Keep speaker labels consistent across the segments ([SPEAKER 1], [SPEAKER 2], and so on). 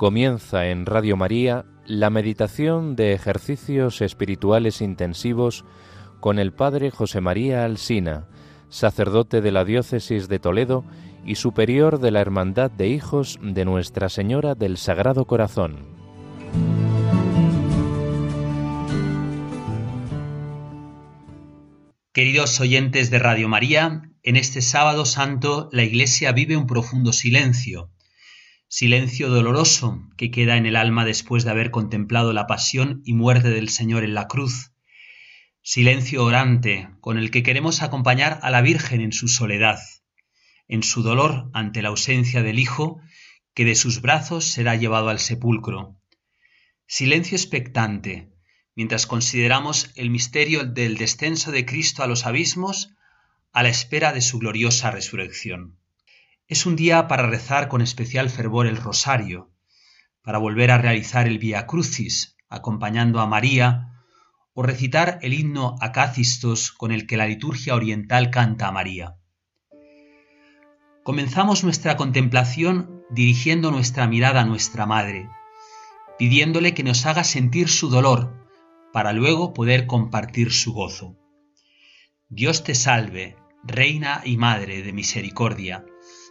[SPEAKER 1] Comienza en Radio María la meditación de ejercicios espirituales intensivos con el Padre José María Alsina, sacerdote de la Diócesis de Toledo y superior de la Hermandad de Hijos de Nuestra Señora del Sagrado Corazón.
[SPEAKER 2] Queridos oyentes de Radio María, en este sábado santo la Iglesia vive un profundo silencio silencio doloroso que queda en el alma después de haber contemplado la pasión y muerte del Señor en la cruz, silencio orante con el que queremos acompañar a la Virgen en su soledad, en su dolor ante la ausencia del Hijo que de sus brazos será llevado al sepulcro, silencio expectante mientras consideramos el misterio del descenso de Cristo a los abismos a la espera de su gloriosa resurrección. Es un día para rezar con especial fervor el rosario, para volver a realizar el Via Crucis acompañando a María o recitar el himno Acacistos con el que la liturgia oriental canta a María. Comenzamos nuestra contemplación dirigiendo nuestra mirada a nuestra Madre, pidiéndole que nos haga sentir su dolor para luego poder compartir su gozo. Dios te salve, Reina y Madre de Misericordia,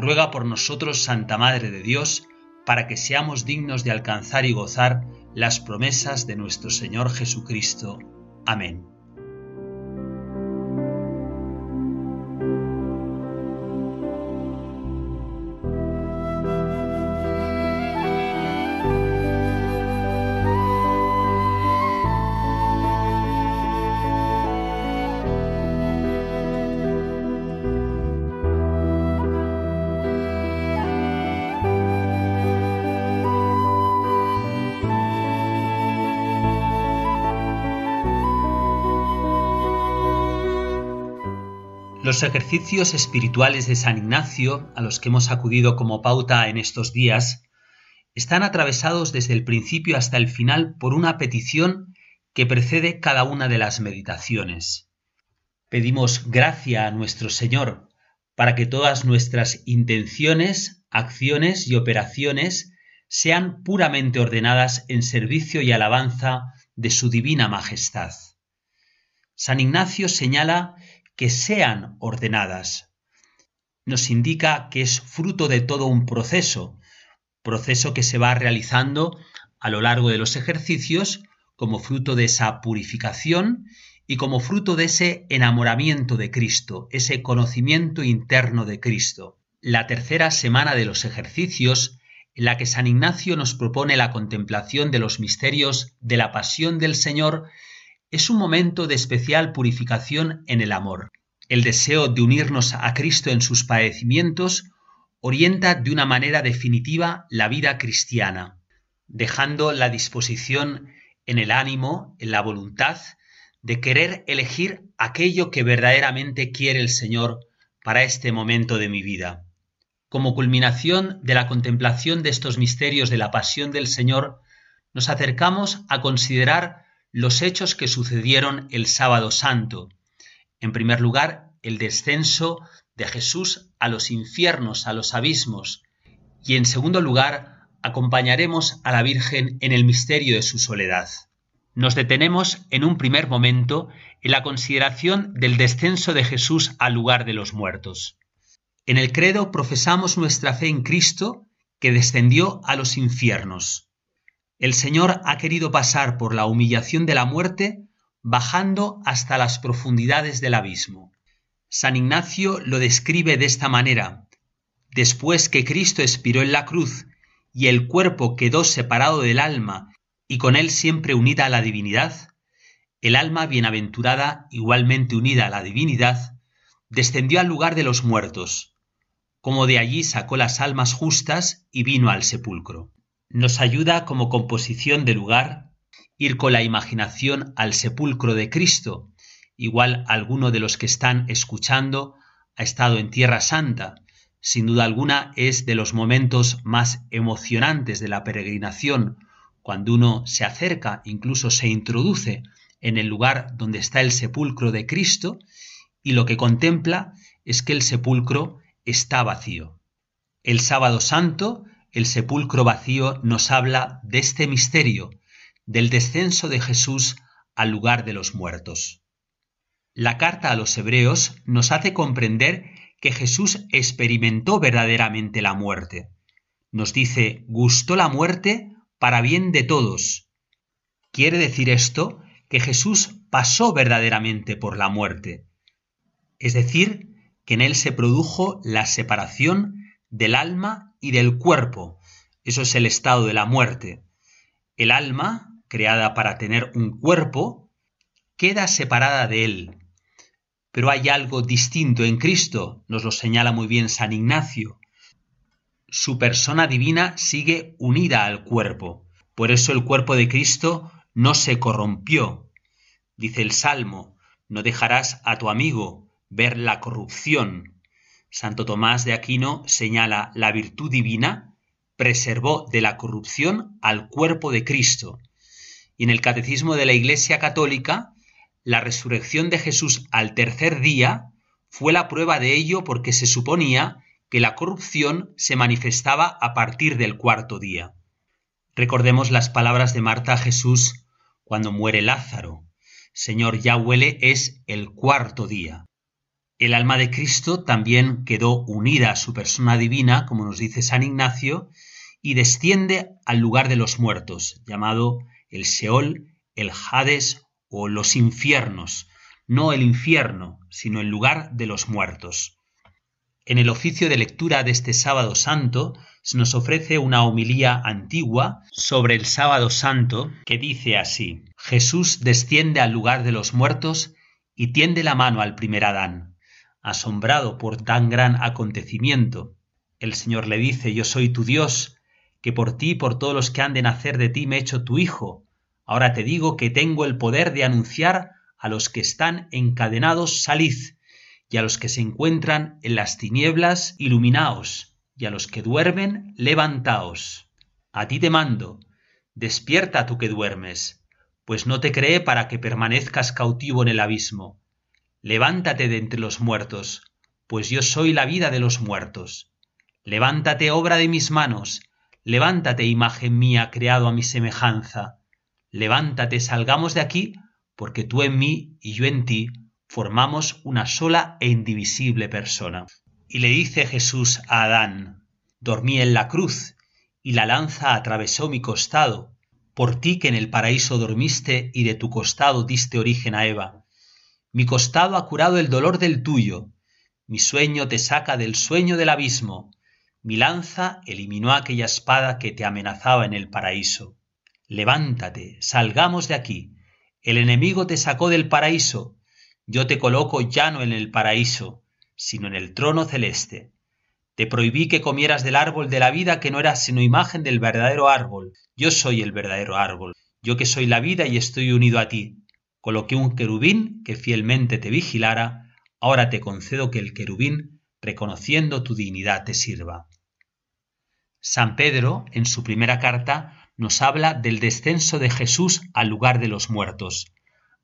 [SPEAKER 2] ruega por nosotros, Santa Madre de Dios, para que seamos dignos de alcanzar y gozar las promesas de nuestro Señor Jesucristo. Amén. Los ejercicios espirituales de San Ignacio, a los que hemos acudido como pauta en estos días, están atravesados desde el principio hasta el final por una petición que precede cada una de las meditaciones. Pedimos gracia a nuestro Señor para que todas nuestras intenciones, acciones y operaciones sean puramente ordenadas en servicio y alabanza de su divina majestad. San Ignacio señala que sean ordenadas. Nos indica que es fruto de todo un proceso, proceso que se va realizando a lo largo de los ejercicios como fruto de esa purificación y como fruto de ese enamoramiento de Cristo, ese conocimiento interno de Cristo. La tercera semana de los ejercicios, en la que San Ignacio nos propone la contemplación de los misterios de la pasión del Señor, es un momento de especial purificación en el amor. El deseo de unirnos a Cristo en sus padecimientos orienta de una manera definitiva la vida cristiana, dejando la disposición en el ánimo, en la voluntad, de querer elegir aquello que verdaderamente quiere el Señor para este momento de mi vida. Como culminación de la contemplación de estos misterios de la pasión del Señor, nos acercamos a considerar los hechos que sucedieron el sábado santo. En primer lugar, el descenso de Jesús a los infiernos, a los abismos. Y en segundo lugar, acompañaremos a la Virgen en el misterio de su soledad. Nos detenemos en un primer momento en la consideración del descenso de Jesús al lugar de los muertos. En el credo profesamos nuestra fe en Cristo que descendió a los infiernos. El Señor ha querido pasar por la humillación de la muerte bajando hasta las profundidades del abismo. San Ignacio lo describe de esta manera. Después que Cristo expiró en la cruz y el cuerpo quedó separado del alma y con él siempre unida a la divinidad, el alma bienaventurada, igualmente unida a la divinidad, descendió al lugar de los muertos, como de allí sacó las almas justas y vino al sepulcro. Nos ayuda como composición de lugar ir con la imaginación al sepulcro de Cristo. Igual alguno de los que están escuchando ha estado en Tierra Santa. Sin duda alguna es de los momentos más emocionantes de la peregrinación, cuando uno se acerca, incluso se introduce en el lugar donde está el sepulcro de Cristo y lo que contempla es que el sepulcro está vacío. El sábado santo, el sepulcro vacío nos habla de este misterio, del descenso de Jesús al lugar de los muertos. La carta a los hebreos nos hace comprender que Jesús experimentó verdaderamente la muerte. Nos dice, gustó la muerte para bien de todos. Quiere decir esto que Jesús pasó verdaderamente por la muerte. Es decir, que en él se produjo la separación del alma y del cuerpo. Eso es el estado de la muerte. El alma, creada para tener un cuerpo, queda separada de él. Pero hay algo distinto en Cristo, nos lo señala muy bien San Ignacio. Su persona divina sigue unida al cuerpo. Por eso el cuerpo de Cristo no se corrompió. Dice el Salmo, no dejarás a tu amigo ver la corrupción. Santo Tomás de Aquino señala la virtud divina preservó de la corrupción al cuerpo de Cristo. Y en el Catecismo de la Iglesia Católica la resurrección de Jesús al tercer día fue la prueba de ello porque se suponía que la corrupción se manifestaba a partir del cuarto día. Recordemos las palabras de Marta a Jesús cuando muere Lázaro. Señor, ya huele, es el cuarto día. El alma de Cristo también quedó unida a su persona divina, como nos dice San Ignacio, y desciende al lugar de los muertos, llamado el Seol, el Hades o los infiernos, no el infierno, sino el lugar de los muertos. En el oficio de lectura de este sábado santo se nos ofrece una homilía antigua sobre el sábado santo que dice así, Jesús desciende al lugar de los muertos y tiende la mano al primer Adán. Asombrado por tan gran acontecimiento, el Señor le dice, Yo soy tu Dios, que por ti y por todos los que han de nacer de ti me he hecho tu Hijo, Ahora te digo que tengo el poder de anunciar a los que están encadenados salid, y a los que se encuentran en las tinieblas iluminaos, y a los que duermen levantaos. A ti te mando, despierta tú que duermes, pues no te creé para que permanezcas cautivo en el abismo. Levántate de entre los muertos, pues yo soy la vida de los muertos. Levántate, obra de mis manos, levántate, imagen mía, creado a mi semejanza levántate, salgamos de aquí, porque tú en mí y yo en ti formamos una sola e indivisible persona. Y le dice Jesús a Adán, dormí en la cruz, y la lanza atravesó mi costado, por ti que en el paraíso dormiste y de tu costado diste origen a Eva. Mi costado ha curado el dolor del tuyo, mi sueño te saca del sueño del abismo, mi lanza eliminó aquella espada que te amenazaba en el paraíso. Levántate, salgamos de aquí. El enemigo te sacó del paraíso. Yo te coloco ya no en el paraíso, sino en el trono celeste. Te prohibí que comieras del árbol de la vida que no era sino imagen del verdadero árbol. Yo soy el verdadero árbol. Yo que soy la vida y estoy unido a ti. Coloqué un querubín que fielmente te vigilara. Ahora te concedo que el querubín, reconociendo tu dignidad, te sirva. San Pedro, en su primera carta, nos habla del descenso de Jesús al lugar de los muertos.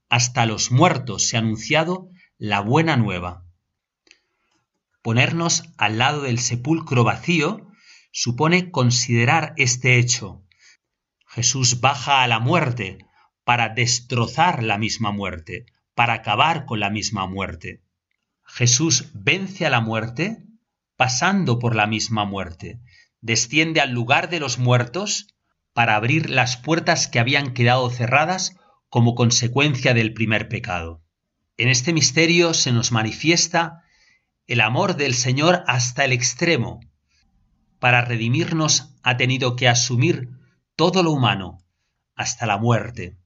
[SPEAKER 2] Hasta los muertos se ha anunciado la buena nueva. Ponernos al lado del sepulcro vacío supone considerar este hecho. Jesús baja a la muerte para destrozar la misma muerte, para acabar con la misma muerte. Jesús vence a la muerte pasando por la misma muerte, desciende al lugar de los muertos para abrir las puertas que habían quedado cerradas como consecuencia del primer pecado. En este misterio se nos manifiesta el amor del Señor hasta el extremo. Para redimirnos ha tenido que asumir todo lo humano, hasta la muerte.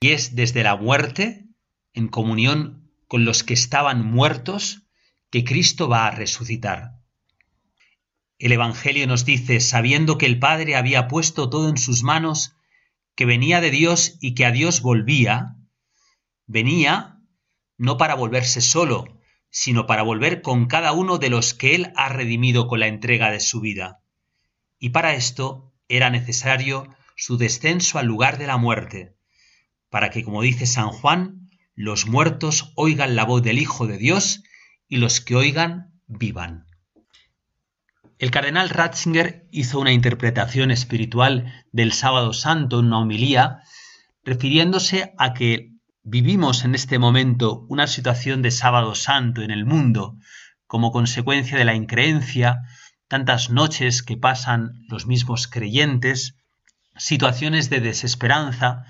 [SPEAKER 2] Y es desde la muerte, en comunión con los que estaban muertos, que Cristo va a resucitar. El Evangelio nos dice, sabiendo que el Padre había puesto todo en sus manos, que venía de Dios y que a Dios volvía, venía no para volverse solo, sino para volver con cada uno de los que Él ha redimido con la entrega de su vida. Y para esto era necesario su descenso al lugar de la muerte, para que, como dice San Juan, los muertos oigan la voz del Hijo de Dios y los que oigan vivan. El cardenal Ratzinger hizo una interpretación espiritual del sábado santo en una homilía, refiriéndose a que vivimos en este momento una situación de sábado santo en el mundo como consecuencia de la increencia, tantas noches que pasan los mismos creyentes, situaciones de desesperanza,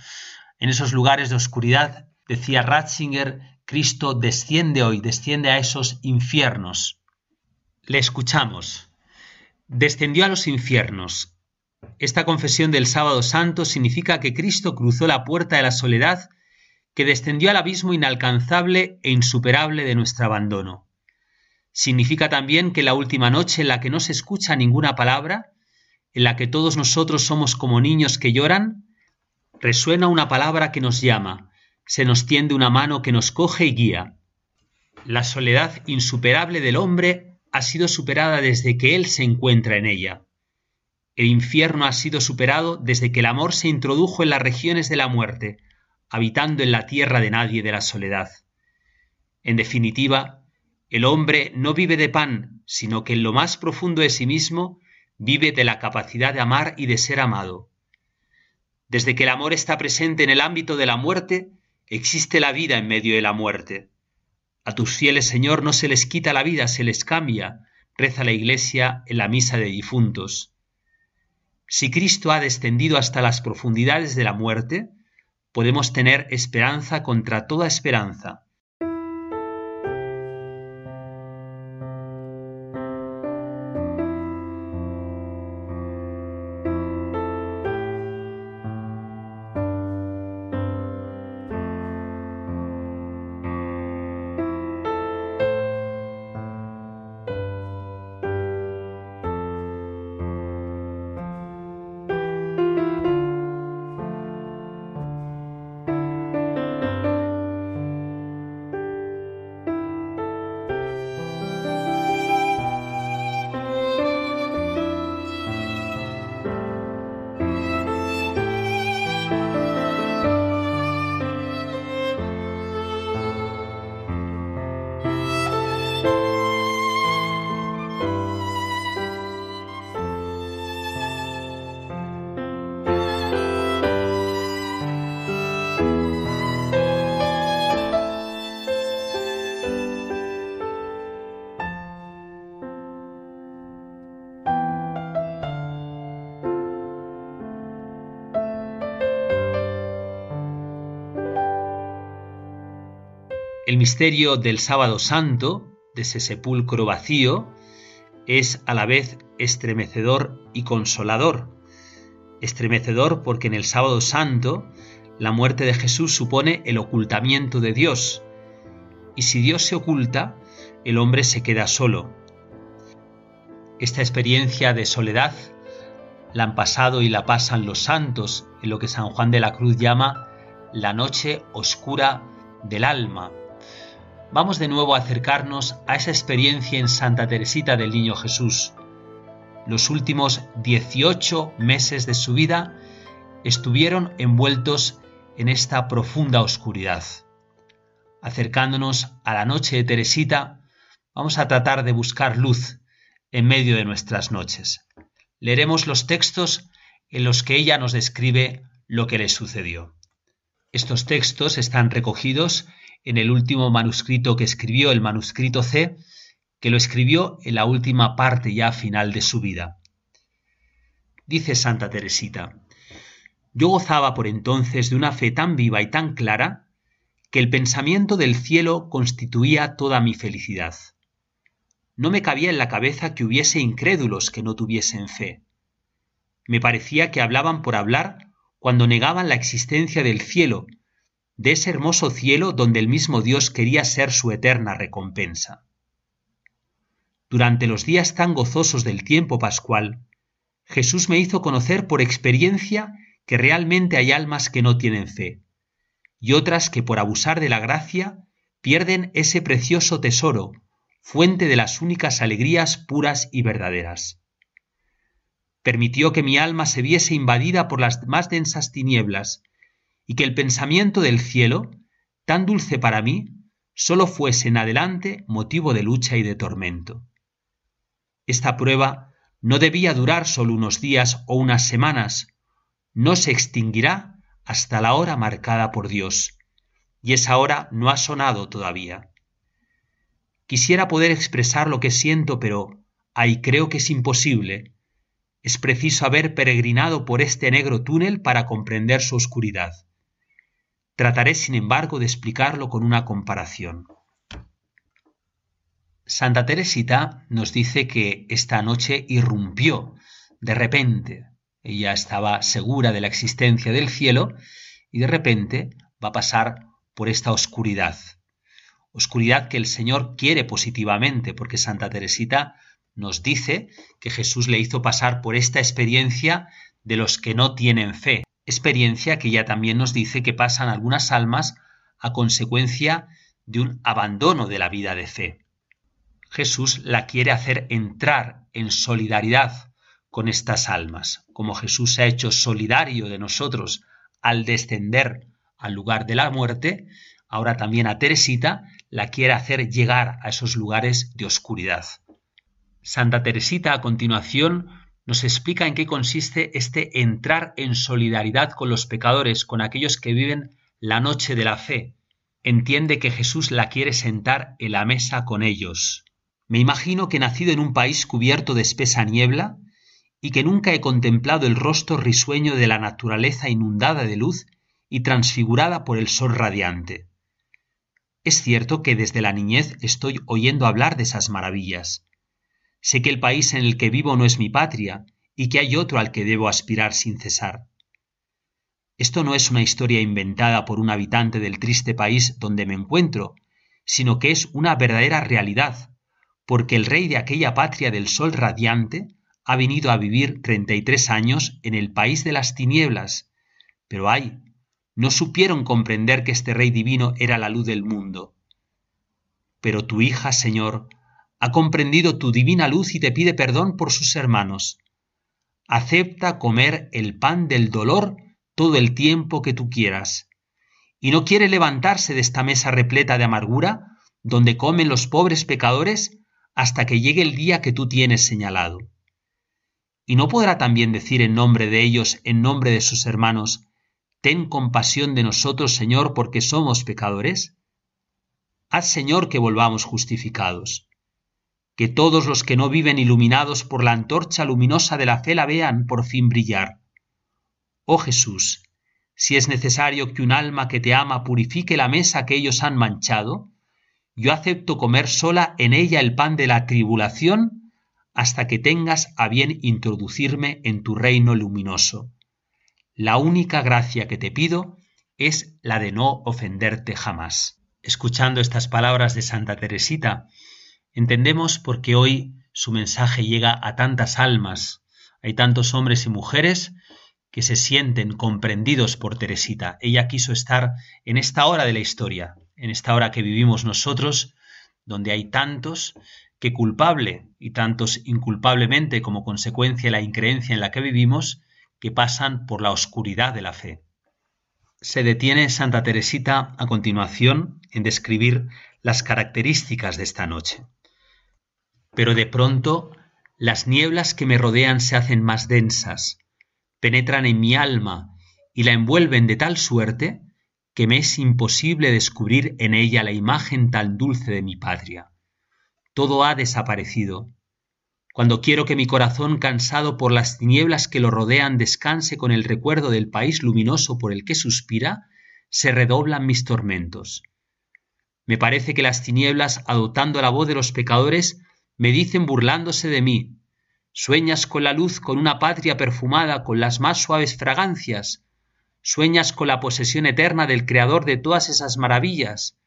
[SPEAKER 2] en esos lugares de oscuridad, decía Ratzinger, Cristo desciende hoy, desciende a esos infiernos. Le escuchamos descendió a los infiernos. Esta confesión del sábado santo significa que Cristo cruzó la puerta de la soledad, que descendió al abismo inalcanzable e insuperable de nuestro abandono. Significa también que la última noche en la que no se escucha ninguna palabra, en la que todos nosotros somos como niños que lloran, resuena una palabra que nos llama, se nos tiende una mano que nos coge y guía. La soledad insuperable del hombre ha sido superada desde que Él se encuentra en ella. El infierno ha sido superado desde que el amor se introdujo en las regiones de la muerte, habitando en la tierra de nadie de la soledad. En definitiva, el hombre no vive de pan, sino que en lo más profundo de sí mismo vive de la capacidad de amar y de ser amado. Desde que el amor está presente en el ámbito de la muerte, existe la vida en medio de la muerte. A tus fieles, Señor, no se les quita la vida, se les cambia, reza la Iglesia en la misa de difuntos. Si Cristo ha descendido hasta las profundidades de la muerte, podemos tener esperanza contra toda esperanza, misterio del sábado santo, de ese sepulcro vacío, es a la vez estremecedor y consolador. Estremecedor porque en el sábado santo la muerte de Jesús supone el ocultamiento de Dios. Y si Dios se oculta, el hombre se queda solo. Esta experiencia de soledad la han pasado y la pasan los santos en lo que San Juan de la Cruz llama la noche oscura del alma, vamos de nuevo a acercarnos a esa experiencia en Santa Teresita del Niño Jesús. Los últimos 18 meses de su vida estuvieron envueltos en esta profunda oscuridad. Acercándonos a la noche de Teresita, vamos a tratar de buscar luz en medio de nuestras noches. Leeremos los textos en los que ella nos describe lo que le sucedió. Estos textos están recogidos en el último manuscrito que escribió, el manuscrito C, que lo escribió en la última parte ya final de su vida. Dice Santa Teresita, yo gozaba por entonces de una fe tan viva y tan clara que el pensamiento del cielo constituía toda mi felicidad. No me cabía en la cabeza que hubiese incrédulos que no tuviesen fe. Me parecía que hablaban por hablar cuando negaban la existencia del cielo de ese hermoso cielo donde el mismo Dios quería ser su eterna recompensa. durante los días tan gozosos del tiempo pascual, Jesús me hizo conocer por experiencia que realmente hay almas que no tienen fe, y otras que por abusar de la gracia pierden ese precioso tesoro, fuente de las únicas alegrías puras y verdaderas. Permitió que mi alma se viese invadida por las más densas tinieblas, y que el pensamiento del cielo, tan dulce para mí, sólo fuese en adelante motivo de lucha y de tormento. Esta prueba no debía durar solo unos días o unas semanas, no se extinguirá hasta la hora marcada por Dios, y esa hora no ha sonado todavía. Quisiera poder expresar lo que siento, pero ay, creo que es imposible. Es preciso haber peregrinado por este negro túnel para comprender su oscuridad. Trataré, sin embargo, de explicarlo con una comparación. Santa Teresita nos dice que esta noche irrumpió de repente. Ella estaba segura de la existencia del cielo y de repente va a pasar por esta oscuridad. Oscuridad que el Señor quiere positivamente, porque Santa Teresita nos dice que Jesús le hizo pasar por esta experiencia de los que no tienen fe. Experiencia que ella también nos dice que pasan algunas almas a consecuencia de un abandono de la vida de fe. Jesús la quiere hacer entrar en solidaridad con estas almas, como Jesús se ha hecho solidario de nosotros al descender al lugar de la muerte, ahora también a Teresita la quiere hacer llegar a esos lugares de oscuridad. Santa Teresita a continuación nos explica en qué consiste este entrar en solidaridad con los pecadores, con aquellos que viven la noche de la fe. Entiende que Jesús la quiere sentar en la mesa con ellos. Me imagino que nacido en un país cubierto de espesa niebla, y que nunca he contemplado el rostro risueño de la naturaleza inundada de luz y transfigurada por el sol radiante. Es cierto que desde la niñez estoy oyendo hablar de esas maravillas. Sé que el país en el que vivo no es mi patria y que hay otro al que debo aspirar sin cesar. Esto no es una historia inventada por un habitante del triste país donde me encuentro, sino que es una verdadera realidad, porque el rey de aquella patria del sol radiante ha venido a vivir treinta y tres años en el país de las tinieblas. Pero ay, no supieron comprender que este rey divino era la luz del mundo. Pero tu hija, Señor, ha comprendido tu divina luz y te pide perdón por sus hermanos. Acepta comer el pan del dolor todo el tiempo que tú quieras. Y no quiere levantarse de esta mesa repleta de amargura, donde comen los pobres pecadores, hasta que llegue el día que tú tienes señalado. ¿Y no podrá también decir en nombre de ellos, en nombre de sus hermanos, Ten compasión de nosotros, Señor, porque somos pecadores? Haz, Señor, que volvamos justificados. Que todos los que no viven iluminados por la antorcha luminosa de la fe la vean por fin brillar. Oh Jesús, si es necesario que un alma que te ama purifique la mesa que ellos han manchado, yo acepto comer sola en ella el pan de la tribulación hasta que tengas a bien introducirme en tu reino luminoso. La única gracia que te pido es la de no ofenderte jamás. Escuchando estas palabras de Santa Teresita, entendemos por qué hoy su mensaje llega a tantas almas. Hay tantos hombres y mujeres que se sienten comprendidos por Teresita. Ella quiso estar en esta hora de la historia, en esta hora que vivimos nosotros, donde hay tantos que culpable y tantos inculpablemente como consecuencia de la increencia en la que vivimos, que pasan por la oscuridad de la fe. Se detiene Santa Teresita a continuación en describir las características de esta noche. Pero de pronto las nieblas que me rodean se hacen más densas, penetran en mi alma y la envuelven de tal suerte que me es imposible descubrir en ella la imagen tan dulce de mi patria. Todo ha desaparecido. Cuando quiero que mi corazón cansado por las tinieblas que lo rodean descanse con el recuerdo del país luminoso por el que suspira, se redoblan mis tormentos. Me parece que las tinieblas, adoptando la voz de los pecadores, me dicen burlándose de mí, Sueñas con la luz, con una patria perfumada, con las más suaves fragancias, Sueñas con la posesión eterna del Creador de todas esas maravillas.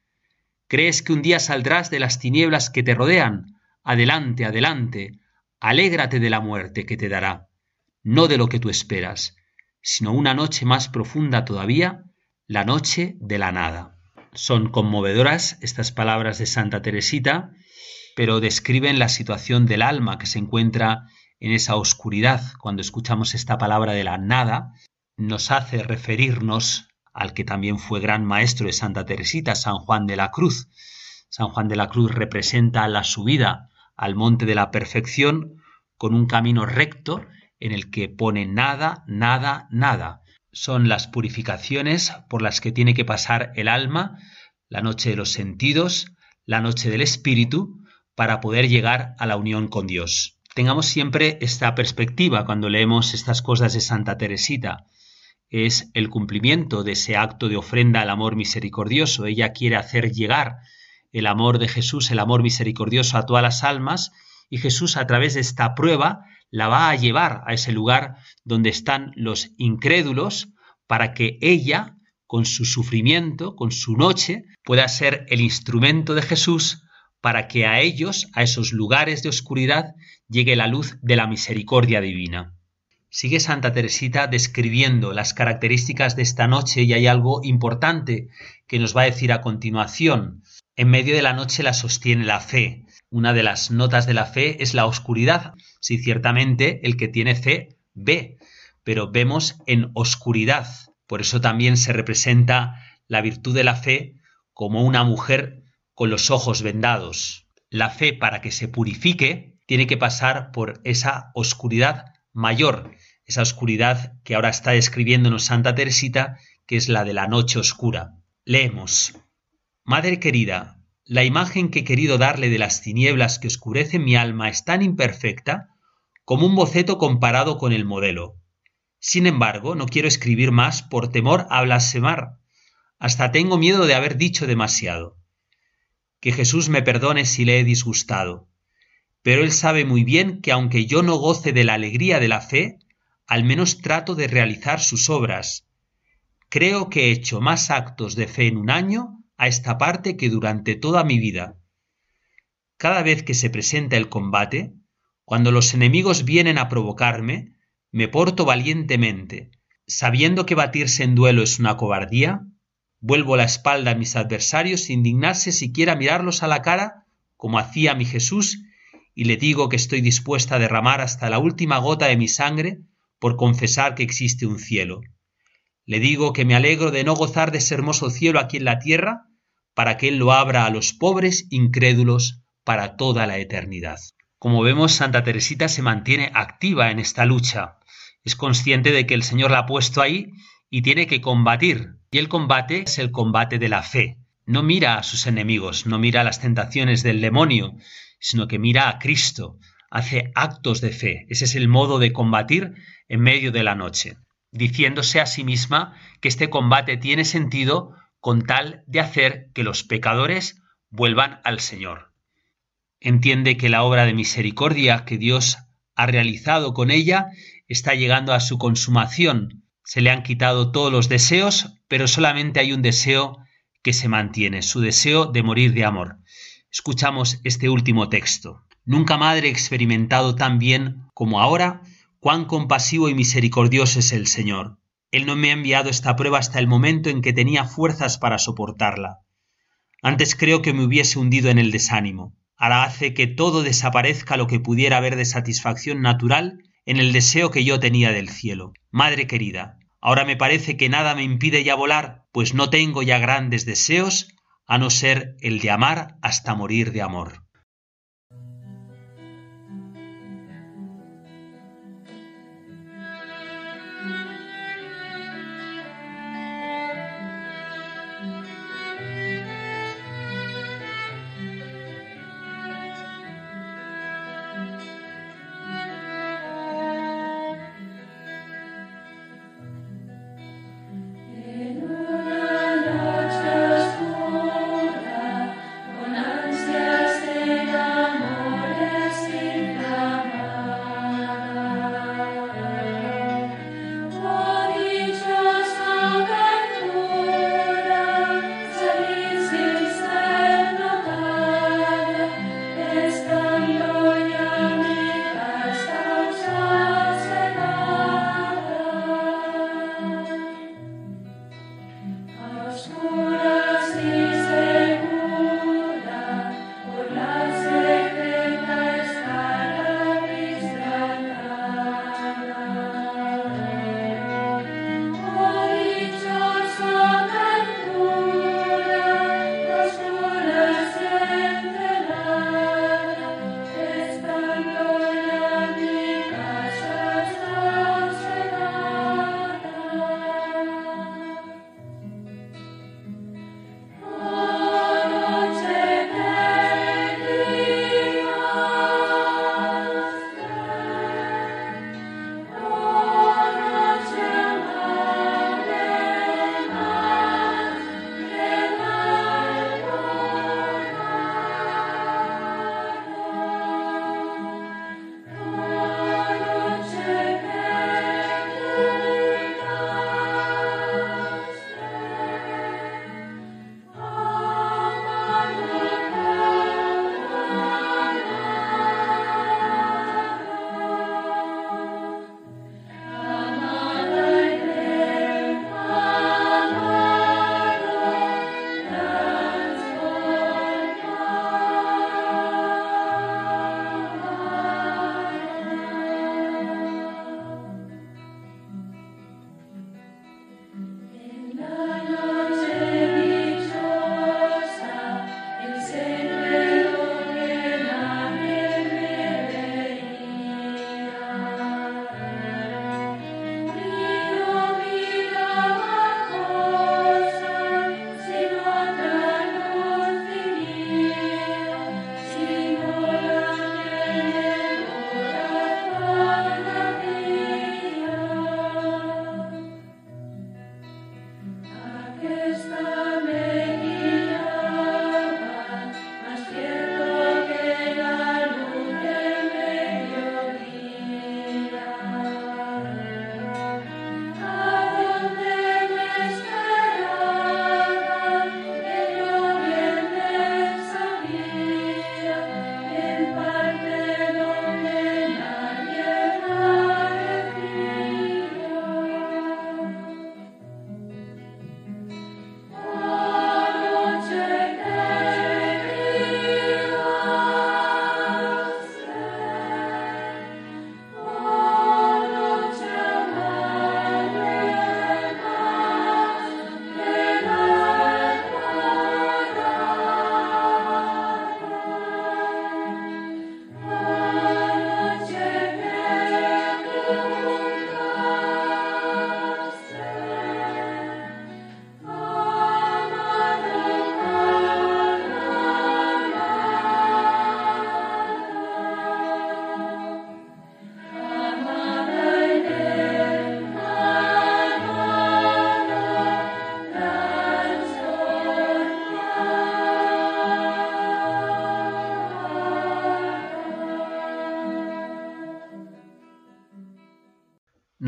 [SPEAKER 2] Crees que un día saldrás de las tinieblas que te rodean, adelante, adelante, alégrate de la muerte que te dará, no de lo que tú esperas, sino una noche más profunda todavía, la noche de la nada. Son conmovedoras estas palabras de Santa Teresita, pero describen la situación del alma que se encuentra en esa oscuridad. Cuando escuchamos esta palabra de la nada, nos hace referirnos al que también fue gran maestro de Santa Teresita, San Juan de la Cruz. San Juan de la Cruz representa la subida al monte de la perfección con un camino recto en el que pone nada, nada, nada. Son las purificaciones por las que tiene que pasar el alma, la noche de los sentidos, la noche del espíritu, para poder llegar a la unión con Dios. Tengamos siempre esta perspectiva cuando leemos estas cosas de Santa Teresita. Es el cumplimiento de ese acto de ofrenda al amor misericordioso. Ella quiere hacer llegar el amor de Jesús, el amor misericordioso a todas las almas, y Jesús a través de esta prueba la va a llevar a ese lugar donde están los incrédulos para que ella, con su sufrimiento, con su noche, pueda ser el instrumento de Jesús para que a ellos, a esos lugares de oscuridad, llegue la luz de la misericordia divina. Sigue Santa Teresita describiendo las características de esta noche y hay algo importante que nos va a decir a continuación. En medio de la noche la sostiene la fe. Una de las notas de la fe es la oscuridad. Si ciertamente el que tiene fe ve, pero vemos en oscuridad. Por eso también se representa la virtud de la fe como una mujer con los ojos vendados. La fe para que se purifique tiene que pasar por esa oscuridad mayor, esa oscuridad que ahora está describiéndonos Santa Teresita, que es la de la noche oscura. Leemos. Madre querida, la imagen que he querido darle de las tinieblas que oscurecen mi alma es tan imperfecta como un boceto comparado con el modelo. Sin embargo, no quiero escribir más por temor a blasfemar. Hasta tengo miedo de haber dicho demasiado que Jesús me perdone si le he disgustado. Pero él sabe muy bien que aunque yo no goce de la alegría de la fe, al menos trato de realizar sus obras. Creo que he hecho más actos de fe en un año a esta parte que durante toda mi vida. Cada vez que se presenta el combate, cuando los enemigos vienen a provocarme, me porto valientemente, sabiendo que batirse en duelo es una cobardía, Vuelvo la espalda a mis adversarios sin dignarse siquiera mirarlos a la cara, como hacía mi Jesús, y le digo que estoy dispuesta a derramar hasta la última gota de mi sangre por confesar que existe un cielo. Le digo que me alegro de no gozar de ese hermoso cielo aquí en la tierra, para que Él lo abra a los pobres incrédulos para toda la eternidad. Como vemos, Santa Teresita se mantiene activa en esta lucha. Es consciente de que el Señor la ha puesto ahí y tiene que combatir. Y el combate es el combate de la fe. No mira a sus enemigos, no mira a las tentaciones del demonio, sino que mira a Cristo, hace actos de fe. Ese es el modo de combatir en medio de la noche, diciéndose a sí misma que este combate tiene sentido con tal de hacer que los pecadores vuelvan al Señor. Entiende que la obra de misericordia que Dios ha realizado con ella está llegando a su consumación se le han quitado todos los deseos, pero solamente hay un deseo que se mantiene, su deseo de morir de amor. Escuchamos este último texto. Nunca madre he experimentado tan bien como ahora cuán compasivo y misericordioso es el Señor. Él no me ha enviado esta prueba hasta el momento en que tenía fuerzas para soportarla. Antes creo que me hubiese hundido en el desánimo. Ahora hace que todo desaparezca lo que pudiera haber de satisfacción natural en el deseo que yo tenía del cielo. Madre querida, ahora me parece que nada me impide ya volar, pues no tengo ya grandes deseos, a no ser el de amar hasta morir de amor.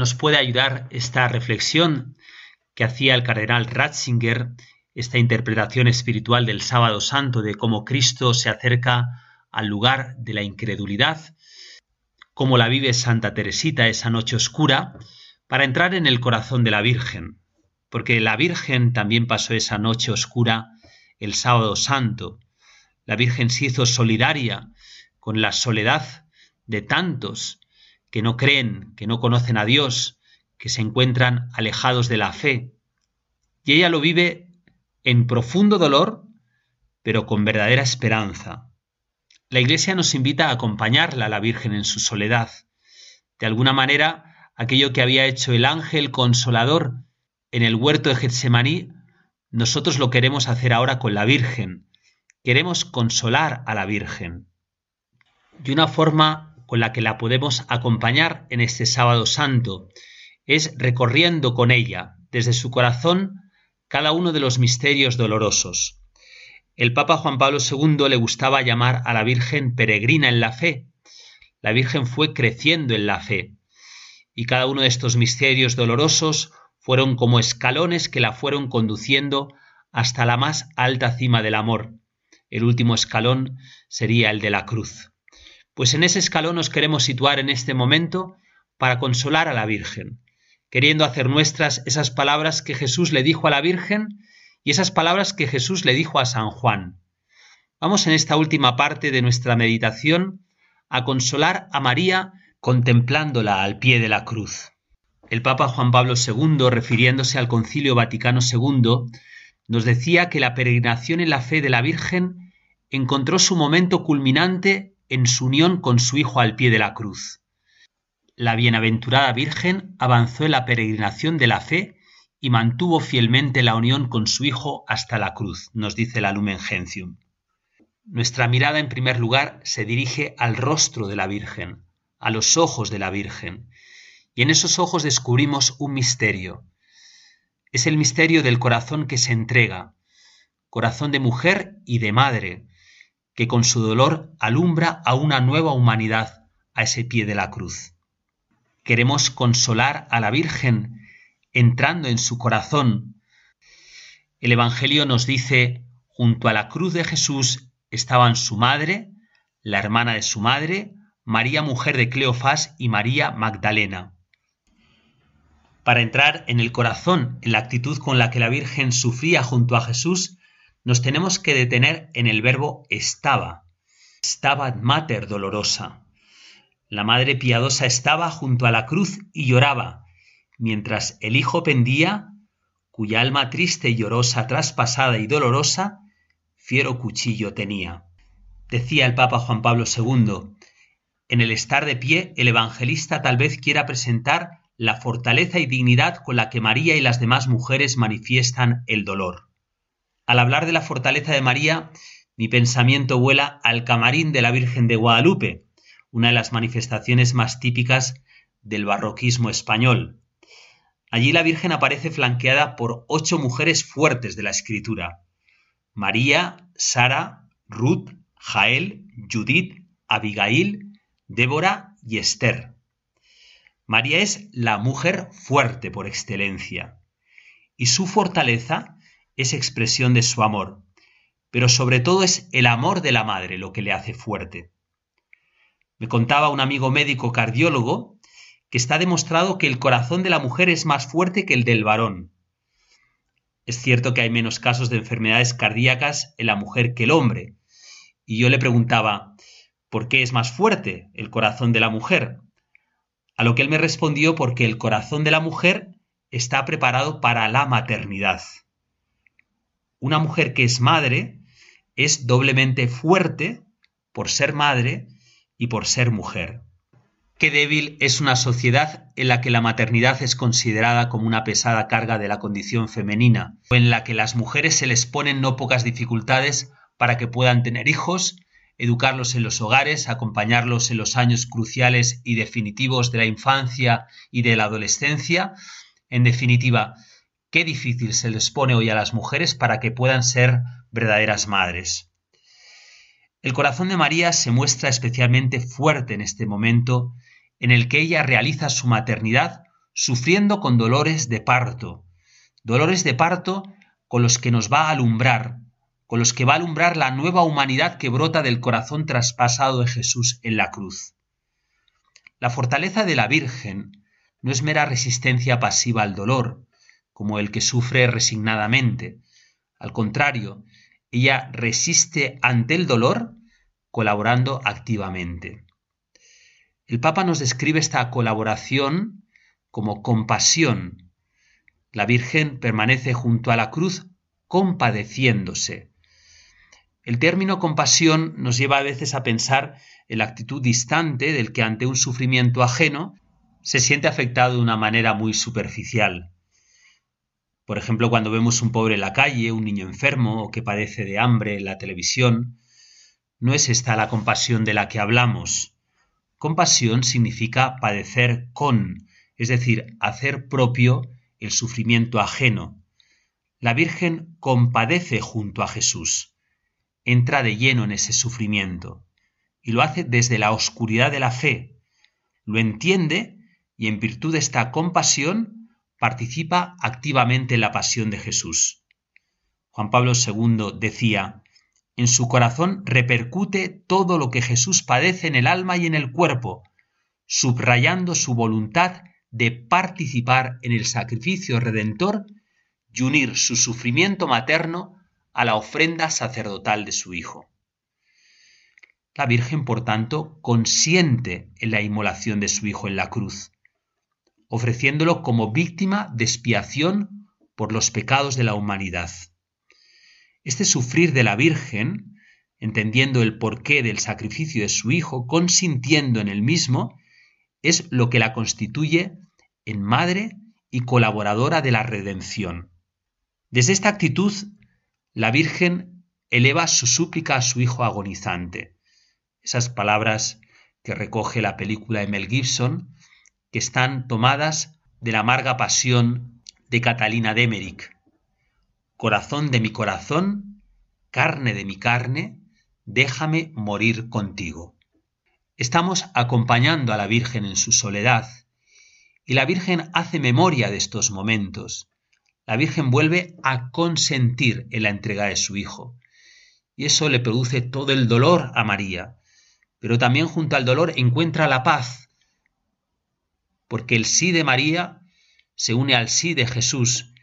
[SPEAKER 2] Nos puede ayudar esta reflexión que hacía el cardenal Ratzinger, esta interpretación espiritual del sábado santo de cómo Cristo se acerca al lugar de la incredulidad, cómo la vive Santa Teresita esa noche oscura, para entrar en el corazón de la Virgen, porque la Virgen también pasó esa noche oscura el sábado santo. La Virgen se hizo solidaria con la soledad de tantos que no creen, que no conocen a Dios, que se encuentran alejados de la fe. Y ella lo vive en profundo dolor, pero con verdadera esperanza. La Iglesia nos invita a acompañarla a la Virgen en su soledad. De alguna manera, aquello que había hecho el ángel consolador en el huerto de Getsemaní, nosotros lo queremos hacer ahora con la Virgen. Queremos consolar a la Virgen. De una forma con la que la podemos acompañar en este sábado santo es recorriendo con ella desde su corazón cada uno de los misterios dolorosos. El Papa Juan Pablo II le gustaba llamar a la Virgen peregrina en la fe. La Virgen fue creciendo en la fe. Y cada uno de estos misterios dolorosos fueron como escalones que la fueron conduciendo hasta la más alta cima del amor. El último escalón sería el de la cruz. Pues en ese escalón nos queremos situar en este momento para consolar a la Virgen, queriendo hacer nuestras esas palabras que Jesús le dijo a la Virgen y esas palabras que Jesús le dijo a San Juan. Vamos en esta última parte de nuestra meditación a consolar a María contemplándola al pie de la cruz. El Papa Juan Pablo II, refiriéndose al Concilio Vaticano II, nos decía que la peregrinación en la fe de la Virgen encontró su momento culminante en su unión con su Hijo al pie de la cruz. La bienaventurada Virgen avanzó en la peregrinación de la fe y mantuvo fielmente la unión con su Hijo hasta la cruz, nos dice la Lumen Gentium. Nuestra mirada en primer lugar se dirige al rostro de la Virgen, a los ojos de la Virgen, y en esos ojos descubrimos un misterio. Es el misterio del corazón que se entrega, corazón de mujer y de madre, que con su dolor alumbra a una nueva humanidad a ese pie de la cruz. Queremos consolar a la Virgen entrando en su corazón. El Evangelio nos dice, junto a la cruz de Jesús estaban su madre, la hermana de su madre, María mujer de Cleofás y María Magdalena. Para entrar en el corazón, en la actitud con la que la Virgen sufría junto a Jesús, nos tenemos que detener en el verbo estaba. Estaba mater dolorosa. La madre piadosa estaba junto a la cruz y lloraba, mientras el hijo pendía cuya alma triste y llorosa, traspasada y dolorosa, fiero cuchillo tenía. Decía el Papa Juan Pablo II, en el estar de pie, el evangelista tal vez quiera presentar la fortaleza y dignidad con la que María y las demás mujeres manifiestan el dolor. Al hablar de la fortaleza de María, mi pensamiento vuela al camarín de la Virgen de Guadalupe, una de las manifestaciones más típicas del barroquismo español. Allí la Virgen aparece flanqueada por ocho mujeres fuertes de la Escritura. María, Sara, Ruth, Jael, Judith, Abigail, Débora y Esther. María es la mujer fuerte por excelencia, y su fortaleza es expresión de su amor, pero sobre todo es el amor de la madre lo que le hace fuerte. Me contaba un amigo médico cardiólogo que está demostrado que el corazón de la mujer es más fuerte que el del varón. Es cierto que hay menos casos de enfermedades cardíacas en la mujer que el hombre. Y yo le preguntaba, ¿por qué es más fuerte el corazón de la mujer? A lo que él me respondió porque el corazón de la mujer está preparado para la maternidad. Una mujer que es madre es doblemente fuerte por ser madre y por ser mujer. Qué débil es una sociedad en la que la maternidad es considerada como una pesada carga de la condición femenina, o en la que las mujeres se les ponen no pocas dificultades para que puedan tener hijos, educarlos en los hogares, acompañarlos en los años cruciales y definitivos de la infancia y de la adolescencia. En definitiva, qué difícil se les pone hoy a las mujeres para que puedan ser verdaderas madres. El corazón de María se muestra especialmente fuerte en este momento en el que ella realiza su maternidad sufriendo con dolores de parto, dolores de parto con los que nos va a alumbrar, con los que va a alumbrar la nueva humanidad que brota del corazón traspasado de Jesús en la cruz. La fortaleza de la Virgen no es mera resistencia pasiva al dolor, como el que sufre resignadamente. Al contrario, ella resiste ante el dolor colaborando activamente. El Papa nos describe esta colaboración como compasión. La Virgen permanece junto a la cruz compadeciéndose. El término compasión nos lleva a veces a pensar en la actitud distante del que ante un sufrimiento ajeno se siente afectado de una manera muy superficial. Por ejemplo, cuando vemos un pobre en la calle, un niño enfermo o que padece de hambre en la televisión, no es esta la compasión de la que hablamos. Compasión significa padecer con, es decir, hacer propio el sufrimiento ajeno. La Virgen compadece junto a Jesús, entra de lleno en ese sufrimiento y lo hace desde la oscuridad de la fe. Lo entiende y en virtud de esta compasión participa activamente en la pasión de Jesús. Juan Pablo II decía, en su corazón repercute todo lo que Jesús padece en el alma y en el cuerpo, subrayando su voluntad de participar en el sacrificio redentor y unir su sufrimiento materno a la ofrenda sacerdotal de su Hijo. La Virgen, por tanto, consiente en la inmolación de su Hijo en la cruz, ofreciéndolo como víctima de expiación por los pecados de la humanidad. Este sufrir de la Virgen, entendiendo el porqué del sacrificio de su Hijo, consintiendo en el mismo, es lo que la constituye en madre y colaboradora de la redención. Desde esta actitud, la Virgen eleva su súplica a su Hijo agonizante. Esas palabras que recoge la película de Mel Gibson, que están tomadas de la amarga pasión de Catalina Demerick corazón de mi corazón, carne de mi carne, déjame morir contigo. Estamos acompañando a la Virgen en su soledad y la Virgen hace memoria de estos momentos. La Virgen vuelve a consentir en la entrega de su Hijo. Y eso le produce todo el dolor a María, pero también junto al dolor encuentra la paz, porque el sí de María se une al sí de Jesús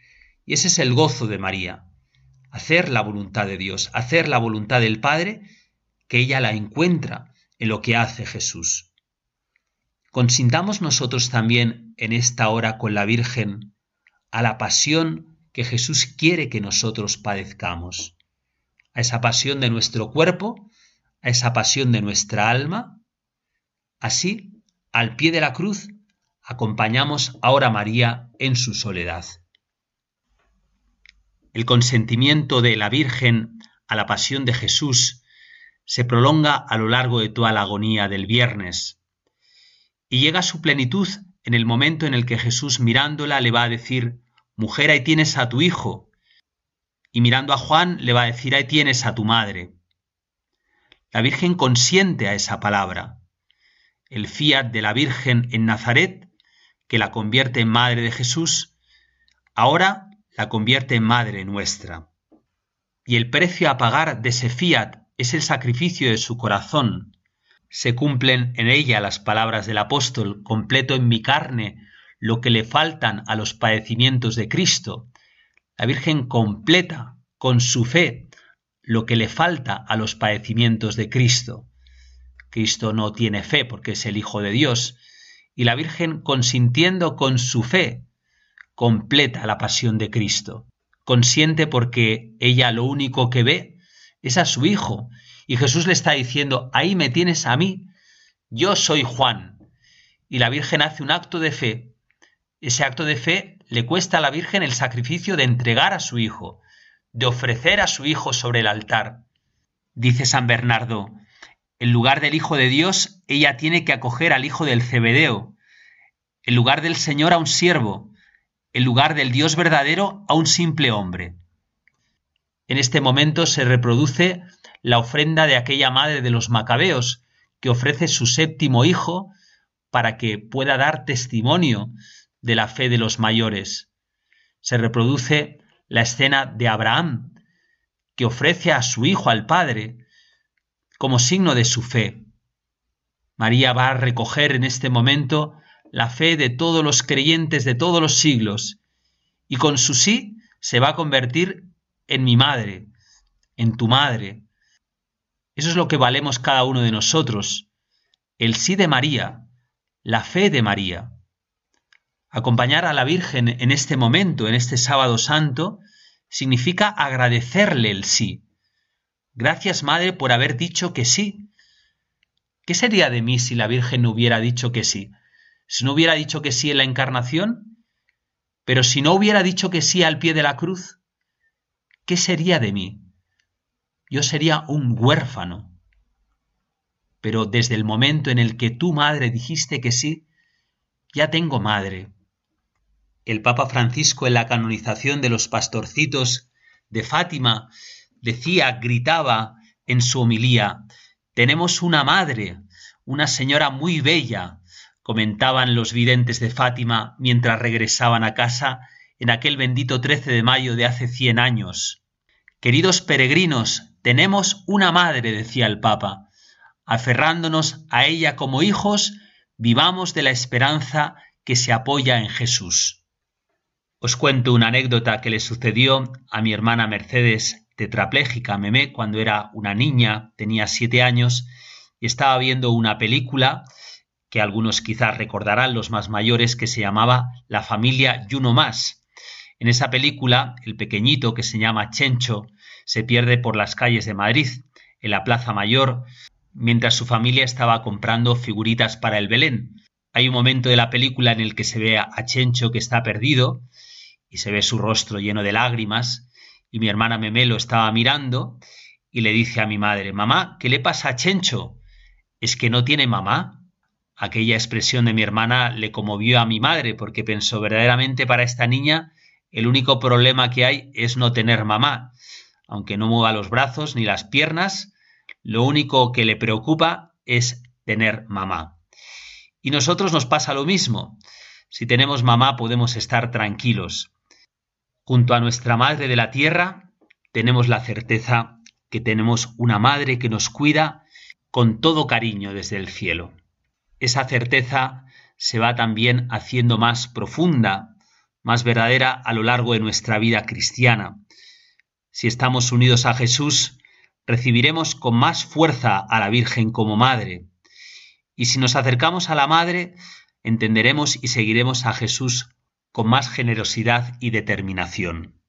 [SPEAKER 2] y ese es el gozo de María, hacer la voluntad de Dios, hacer la voluntad del Padre, que ella la encuentra en lo que hace Jesús. Consintamos nosotros también en esta hora con la Virgen a la pasión que Jesús quiere que nosotros padezcamos, a esa pasión de nuestro cuerpo, a esa pasión de nuestra alma. Así, al pie de la cruz, acompañamos ahora a María en su soledad. El consentimiento de la Virgen a la pasión de Jesús se prolonga a lo largo de toda la agonía del viernes y llega a su plenitud en el momento en el que Jesús mirándola le va a decir, Mujer, ahí tienes a tu hijo. Y mirando a Juan le va a decir, ahí tienes a tu madre. La Virgen consiente a esa palabra. El fiat de la Virgen en Nazaret, que la convierte en madre de Jesús, ahora la convierte en madre nuestra. Y el precio a pagar de ese fiat es el sacrificio de su corazón. Se cumplen en ella las palabras del apóstol, completo en mi carne lo que le faltan a los padecimientos de Cristo. La Virgen completa con su fe lo que le falta a los padecimientos de Cristo. Cristo no tiene fe porque es el Hijo de Dios, y la Virgen consintiendo con su fe completa la pasión de Cristo. Consiente porque ella lo único que ve es a su Hijo, y Jesús le está diciendo, ahí me tienes a mí, yo soy Juan. Y la Virgen hace un acto de fe ese acto de fe le cuesta a la Virgen el sacrificio de entregar a su hijo, de ofrecer a su hijo sobre el altar. Dice San Bernardo, en lugar del Hijo de Dios, ella tiene que acoger al Hijo del Cebedeo, en lugar del Señor a un siervo, en lugar del Dios verdadero a un simple hombre. En este momento se reproduce la ofrenda de aquella madre de los macabeos, que ofrece su séptimo hijo para que pueda dar testimonio de la fe de los mayores. Se reproduce la escena de Abraham, que ofrece a su hijo al Padre como signo de su fe. María va a recoger en este momento la fe de todos los creyentes de todos los siglos y con su sí se va a convertir en mi madre, en tu madre. Eso es lo que valemos cada uno de nosotros, el sí de María, la fe de María. Acompañar a la Virgen en este momento, en este sábado santo, significa agradecerle el sí. Gracias, Madre, por haber dicho que sí. ¿Qué sería de mí si la Virgen no hubiera dicho que sí? Si no hubiera dicho que sí en la encarnación, pero si no hubiera dicho que sí al pie de la cruz, ¿qué sería de mí? Yo sería un huérfano. Pero desde el momento en el que tú, madre, dijiste que sí, ya tengo madre, el Papa Francisco en la canonización de los pastorcitos de Fátima decía, gritaba en su homilía, tenemos una madre, una señora muy bella, comentaban los videntes de Fátima mientras regresaban a casa en aquel bendito 13 de mayo de hace cien años. Queridos peregrinos, tenemos una madre, decía el Papa. Aferrándonos a ella como hijos, vivamos de la esperanza que se apoya en Jesús. Os cuento una anécdota que le sucedió a mi hermana Mercedes, tetrapléjica Memé, cuando era una niña, tenía siete años, y estaba viendo una película que algunos quizás recordarán, los más mayores, que se llamaba La familia y uno más. En esa película, el pequeñito que se llama Chencho se pierde por las calles de Madrid, en la Plaza Mayor, mientras su familia estaba comprando figuritas para el Belén. Hay un momento de la película en el que se ve a Chencho que está perdido y se ve su rostro lleno de lágrimas, y mi hermana Memé lo estaba mirando, y le dice a mi madre, Mamá, ¿qué le pasa a Chencho? ¿Es que no tiene mamá? Aquella expresión de mi hermana le conmovió a mi madre, porque pensó verdaderamente para esta niña el único problema que hay es no tener mamá. Aunque no mueva los brazos ni las piernas, lo único que le preocupa es tener mamá. Y nosotros nos pasa lo mismo. Si tenemos mamá podemos estar tranquilos. Junto a nuestra Madre de la Tierra tenemos la certeza que tenemos una Madre que nos cuida con todo cariño desde el cielo. Esa certeza se va también haciendo más profunda, más verdadera a lo largo de nuestra vida cristiana. Si estamos unidos a Jesús, recibiremos con más fuerza a la Virgen como Madre. Y si nos acercamos a la Madre, entenderemos y seguiremos a Jesús con más generosidad y determinación.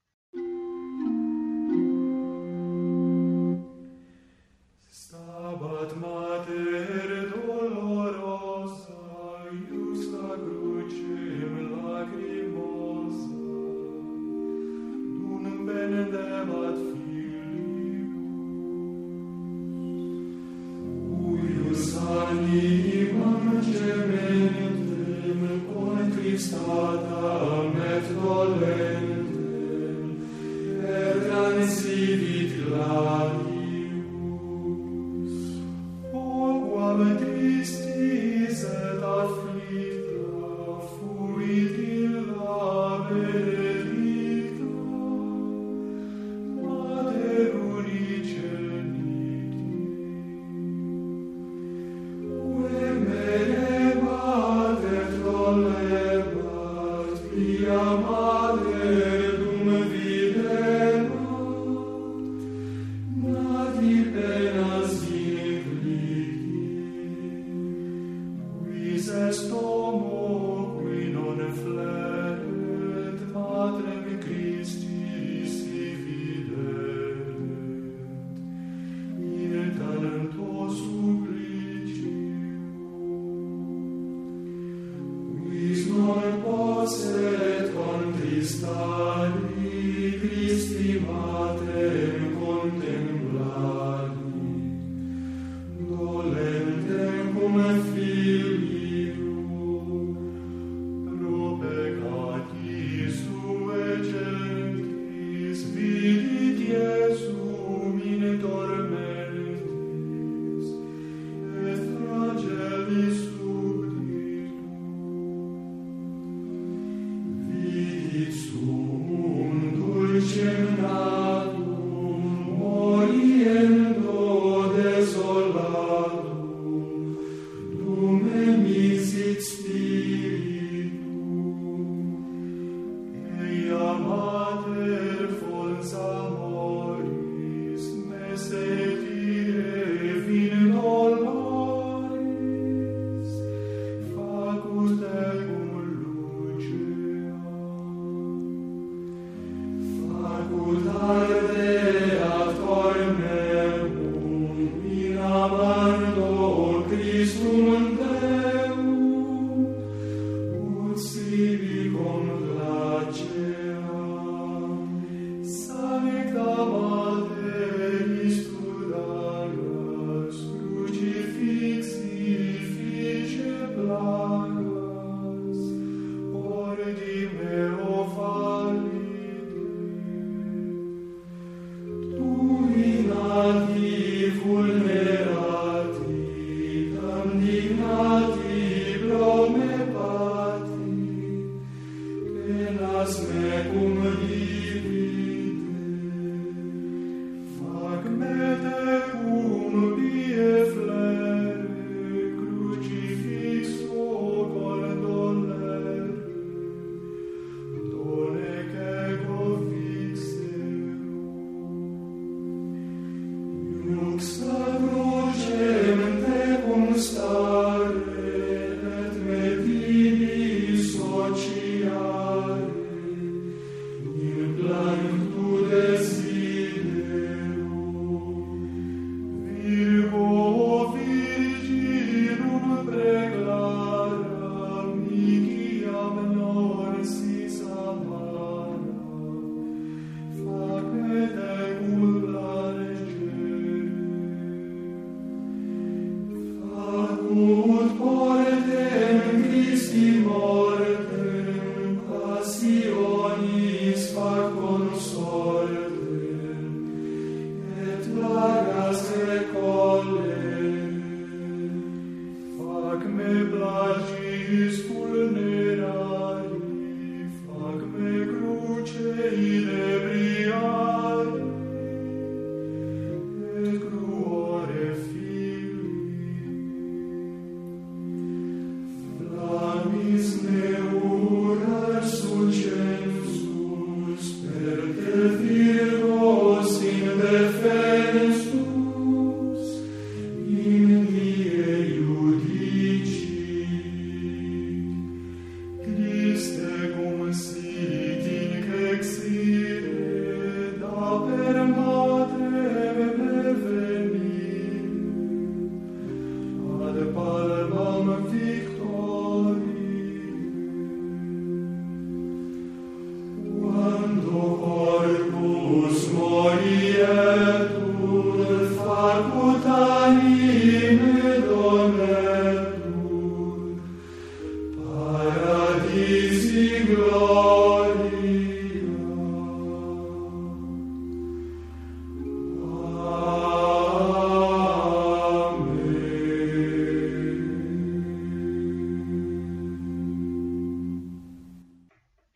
[SPEAKER 3] consolator.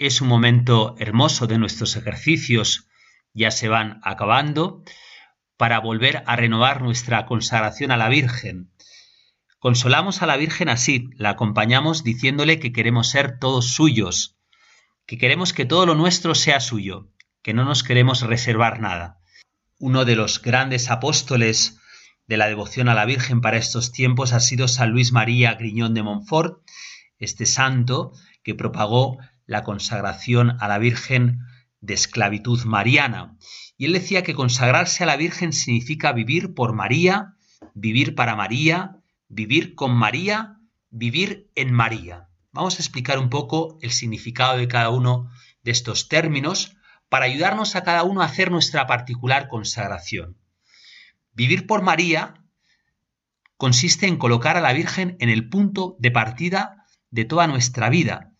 [SPEAKER 2] Es un momento hermoso de nuestros ejercicios, ya se van acabando, para volver a renovar nuestra consagración a la Virgen. Consolamos a la Virgen así, la acompañamos diciéndole que queremos ser todos suyos, que queremos que todo lo nuestro sea suyo, que no nos queremos reservar nada. Uno de los grandes apóstoles de la devoción a la Virgen para estos tiempos ha sido San Luis María Griñón de Montfort, este santo que propagó la consagración a la Virgen de esclavitud mariana. Y él decía que consagrarse a la Virgen significa vivir por María, vivir para María, vivir con María, vivir en María. Vamos a explicar un poco el significado de cada uno de estos términos para ayudarnos a cada uno a hacer nuestra particular consagración. Vivir por María consiste en colocar a la Virgen en el punto de partida de toda nuestra vida,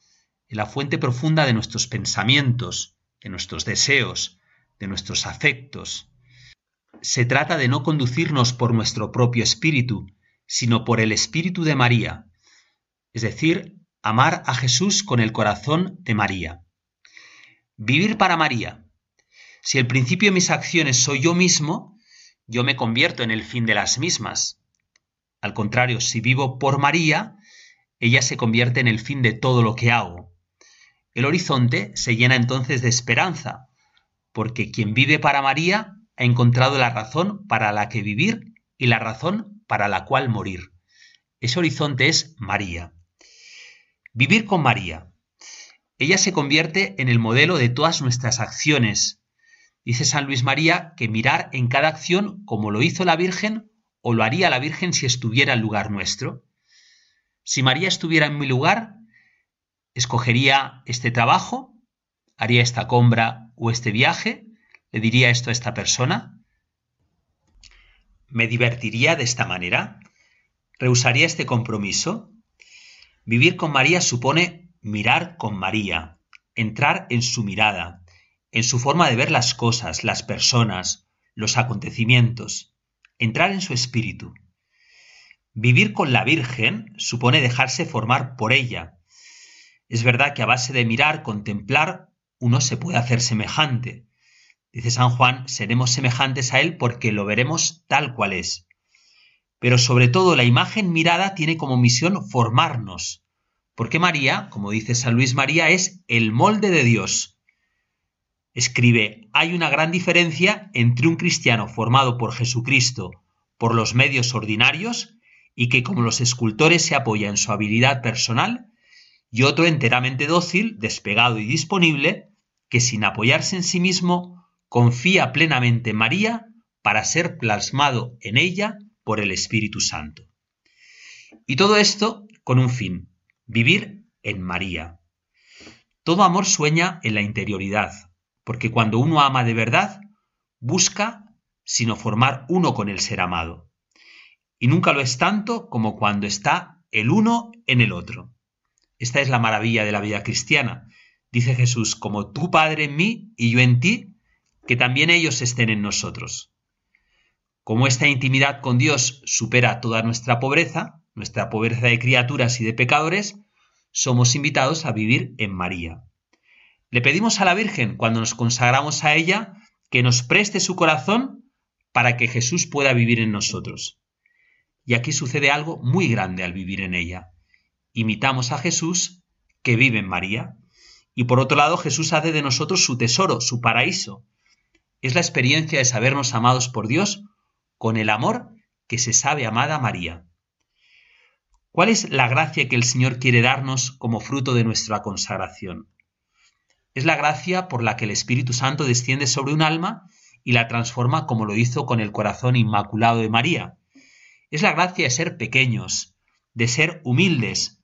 [SPEAKER 2] en la fuente profunda de nuestros pensamientos, de nuestros deseos, de nuestros afectos. Se trata de no conducirnos por nuestro propio espíritu, sino por el espíritu de María, es decir, amar a Jesús con el corazón de María. Vivir para María. Si el principio de mis acciones soy yo mismo, yo me convierto en el fin de las mismas. Al contrario, si vivo por María, ella se convierte en el fin de todo lo que hago. El horizonte se llena entonces de esperanza, porque quien vive para María ha encontrado la razón para la que vivir y la razón para la cual morir. Ese horizonte es María. Vivir con María. Ella se convierte en el modelo de todas nuestras acciones. Dice San Luis María que mirar en cada acción como lo hizo la Virgen o lo haría la Virgen si estuviera en lugar nuestro. Si María estuviera en mi lugar, escogería este trabajo, haría esta compra o este viaje, le diría esto a esta persona, me divertiría de esta manera, rehusaría este compromiso. Vivir con María supone mirar con María, entrar en su mirada, en su forma de ver las cosas, las personas, los acontecimientos, entrar en su espíritu. Vivir con la Virgen supone dejarse formar por ella, es verdad que a base de mirar, contemplar, uno se puede hacer semejante. Dice San Juan, seremos semejantes a Él porque lo veremos tal cual es. Pero sobre todo la imagen mirada tiene como misión formarnos, porque María, como dice San Luis María, es el molde de Dios. Escribe, hay una gran diferencia entre un cristiano formado por Jesucristo por los medios ordinarios y que como los escultores se apoya en su habilidad personal y otro enteramente dócil, despegado y disponible, que sin apoyarse en sí mismo, confía plenamente en María para ser plasmado en ella por el Espíritu Santo. Y todo esto con un fin, vivir en María. Todo amor sueña en la interioridad, porque cuando uno ama de verdad, busca sino formar uno con el ser amado. Y nunca lo es tanto como cuando está el uno en el otro. Esta es la maravilla de la vida cristiana. Dice Jesús, como tú, Padre, en mí y yo en ti, que también ellos estén en nosotros. Como esta intimidad con Dios supera toda nuestra pobreza, nuestra pobreza de criaturas y de pecadores, somos invitados a vivir en María. Le pedimos a la Virgen, cuando nos consagramos a ella, que nos preste su corazón para que Jesús pueda vivir en nosotros. Y aquí sucede algo muy grande al vivir en ella imitamos a Jesús que vive en María. Y por otro lado, Jesús hace de nosotros su tesoro, su paraíso. Es la experiencia de sabernos amados por Dios con el amor que se sabe amada María. ¿Cuál es la gracia que el Señor quiere darnos como fruto de nuestra consagración? Es la gracia por la que el Espíritu Santo desciende sobre un alma y la transforma como lo hizo con el corazón inmaculado de María. Es la gracia de ser pequeños, de ser humildes,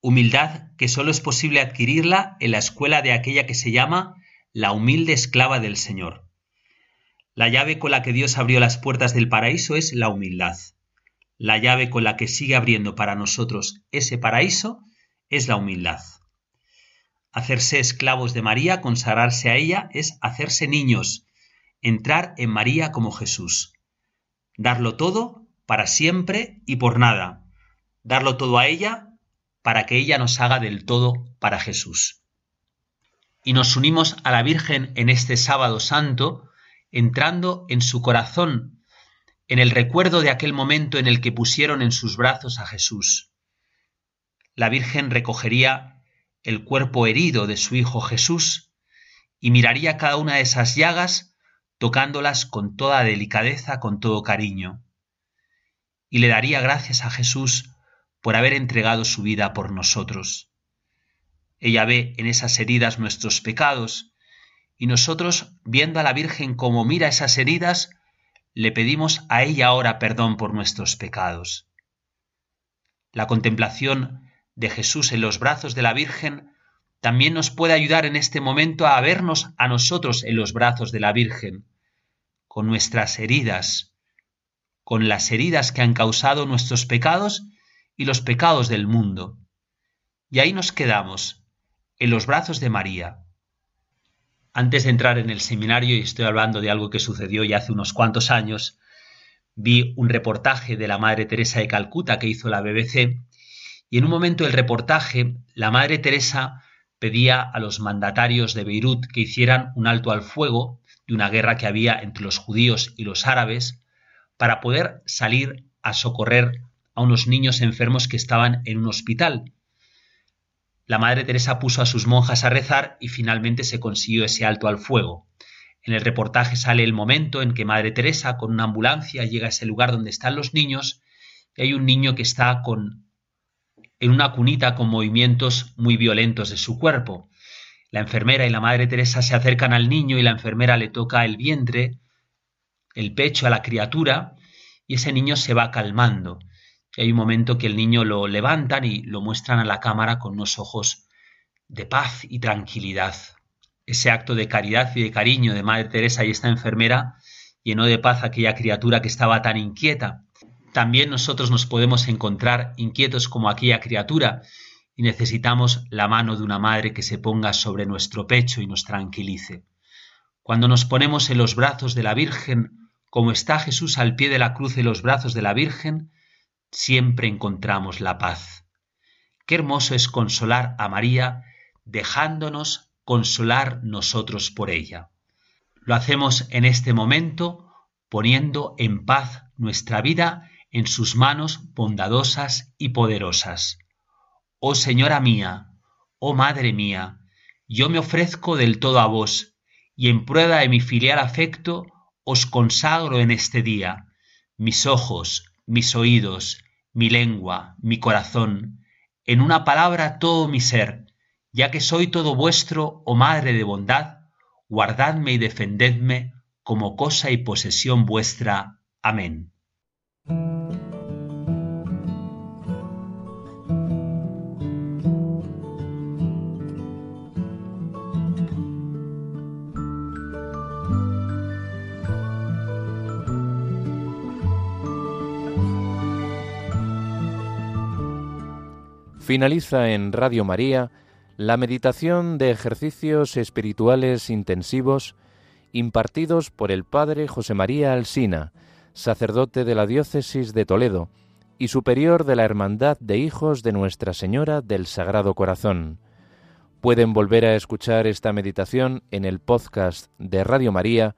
[SPEAKER 2] Humildad que sólo es posible adquirirla en la escuela de aquella que se llama la humilde esclava del Señor. La llave con la que Dios abrió las puertas del paraíso es la humildad. La llave con la que sigue abriendo para nosotros ese paraíso es la humildad. Hacerse esclavos de María, consagrarse a ella, es hacerse niños, entrar en María como Jesús. Darlo todo para siempre y por nada. Darlo todo a ella para que ella nos haga del todo para Jesús. Y nos unimos a la Virgen en este sábado santo, entrando en su corazón, en el recuerdo de aquel momento en el que pusieron en sus brazos a Jesús. La Virgen recogería el cuerpo herido de su Hijo Jesús y miraría cada una de esas llagas tocándolas con toda delicadeza, con todo cariño. Y le daría gracias a Jesús por haber entregado su vida por nosotros. Ella ve en esas heridas nuestros pecados, y nosotros, viendo a la Virgen como mira esas heridas, le pedimos a ella ahora perdón por nuestros pecados. La contemplación de Jesús en los brazos de la Virgen también nos puede ayudar en este momento a vernos a nosotros en los brazos de la Virgen, con nuestras heridas, con las heridas que han causado nuestros pecados y los pecados del mundo. Y ahí nos quedamos, en los brazos de María. Antes de entrar en el seminario, y estoy hablando de algo que sucedió ya hace unos cuantos años, vi un reportaje de la Madre Teresa de Calcuta que hizo la BBC, y en un momento del reportaje, la Madre Teresa pedía a los mandatarios de Beirut que hicieran un alto al fuego de una guerra que había entre los judíos y los árabes para poder salir a socorrer a unos niños enfermos que estaban en un hospital. La Madre Teresa puso a sus monjas a rezar y finalmente se consiguió ese alto al fuego. En el reportaje sale el momento en que Madre Teresa con una ambulancia llega a ese lugar donde están los niños y hay un niño que está con en una cunita con movimientos muy violentos de su cuerpo. La enfermera y la Madre Teresa se acercan al niño y la enfermera le toca el vientre, el pecho a la criatura y ese niño se va calmando. Y hay un momento que el niño lo levantan y lo muestran a la cámara con unos ojos de paz y tranquilidad. Ese acto de caridad y de cariño de Madre Teresa y esta enfermera llenó de paz a aquella criatura que estaba tan inquieta también nosotros nos podemos encontrar inquietos como aquella criatura y necesitamos la mano de una madre que se ponga sobre nuestro pecho y nos tranquilice. Cuando nos ponemos en los brazos de la Virgen, como está Jesús al pie de la cruz en los brazos de la Virgen, siempre encontramos la paz. Qué hermoso es consolar a María dejándonos consolar nosotros por ella. Lo hacemos en este momento poniendo en paz nuestra vida en sus manos bondadosas y poderosas. Oh Señora mía, oh Madre mía, yo me ofrezco del todo a vos, y en prueba de mi filial afecto os consagro en este día mis ojos, mis oídos, mi lengua, mi corazón, en una palabra todo mi ser, ya que soy todo vuestro, oh Madre de bondad, guardadme y defendedme como cosa y posesión vuestra. Amén.
[SPEAKER 1] Finaliza en Radio María la meditación de ejercicios espirituales intensivos impartidos por el Padre José María Alsina, sacerdote de la Diócesis de Toledo y superior de la Hermandad de Hijos de Nuestra Señora del Sagrado Corazón. Pueden volver a escuchar esta meditación en el podcast de Radio María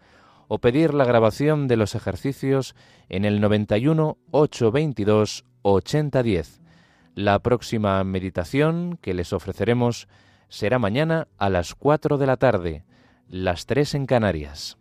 [SPEAKER 1] o pedir la grabación de los ejercicios en el 91 822 8010 la próxima meditación que les ofreceremos será mañana a las 4 de la tarde, las 3 en Canarias.